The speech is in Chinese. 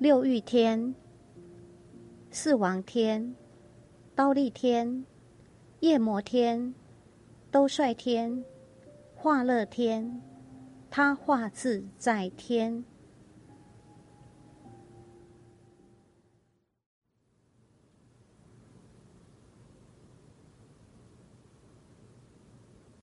六欲天、四王天、刀立天、夜魔天、兜率天、化乐天，他化自在天。